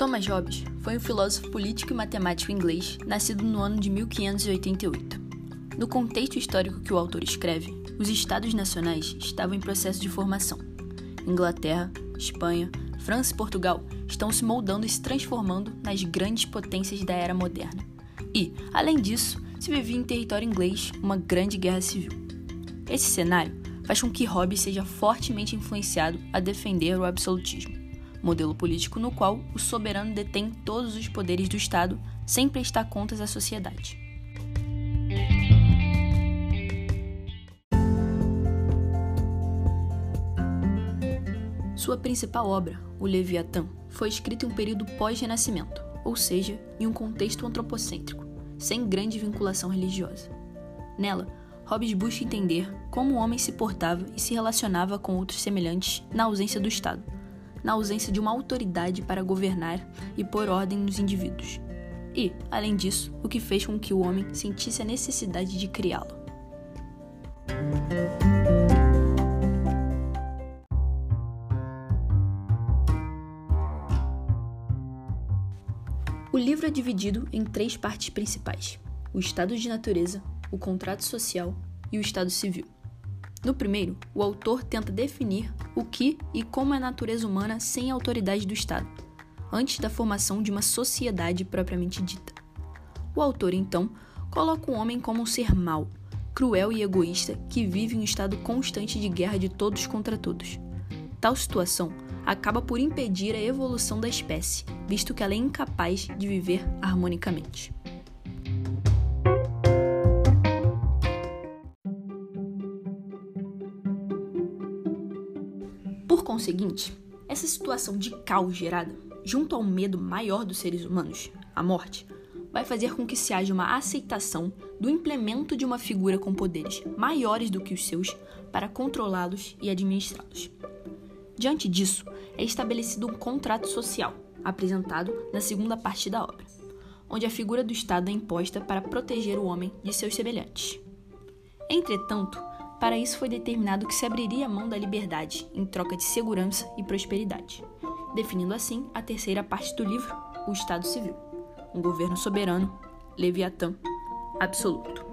Thomas Hobbes foi um filósofo político e matemático inglês nascido no ano de 1588. No contexto histórico que o autor escreve, os estados nacionais estavam em processo de formação. Inglaterra, Espanha, França e Portugal estão se moldando e se transformando nas grandes potências da era moderna. E, além disso, se vivia em território inglês uma grande guerra civil. Esse cenário faz com que Hobbes seja fortemente influenciado a defender o absolutismo modelo político no qual o soberano detém todos os poderes do Estado sem prestar contas à sociedade. Sua principal obra, O Leviatã, foi escrita em um período pós-renascimento, ou seja, em um contexto antropocêntrico, sem grande vinculação religiosa. Nela, Hobbes busca entender como o homem se portava e se relacionava com outros semelhantes na ausência do Estado, na ausência de uma autoridade para governar e pôr ordem nos indivíduos. E, além disso, o que fez com que o homem sentisse a necessidade de criá-lo. O livro é dividido em três partes principais: o estado de natureza, o contrato social e o estado civil. No primeiro, o autor tenta definir o que e como é a natureza humana sem a autoridade do Estado, antes da formação de uma sociedade propriamente dita. O autor, então, coloca o homem como um ser mau, cruel e egoísta que vive em um estado constante de guerra de todos contra todos. Tal situação acaba por impedir a evolução da espécie, visto que ela é incapaz de viver harmonicamente. Por conseguinte, essa situação de caos gerada, junto ao medo maior dos seres humanos, a morte, vai fazer com que se haja uma aceitação do implemento de uma figura com poderes maiores do que os seus para controlá-los e administrá-los. Diante disso, é estabelecido um contrato social, apresentado na segunda parte da obra, onde a figura do Estado é imposta para proteger o homem de seus semelhantes. Entretanto, para isso foi determinado que se abriria a mão da liberdade em troca de segurança e prosperidade, definindo assim a terceira parte do livro, o Estado Civil, um governo soberano, Leviatã, absoluto.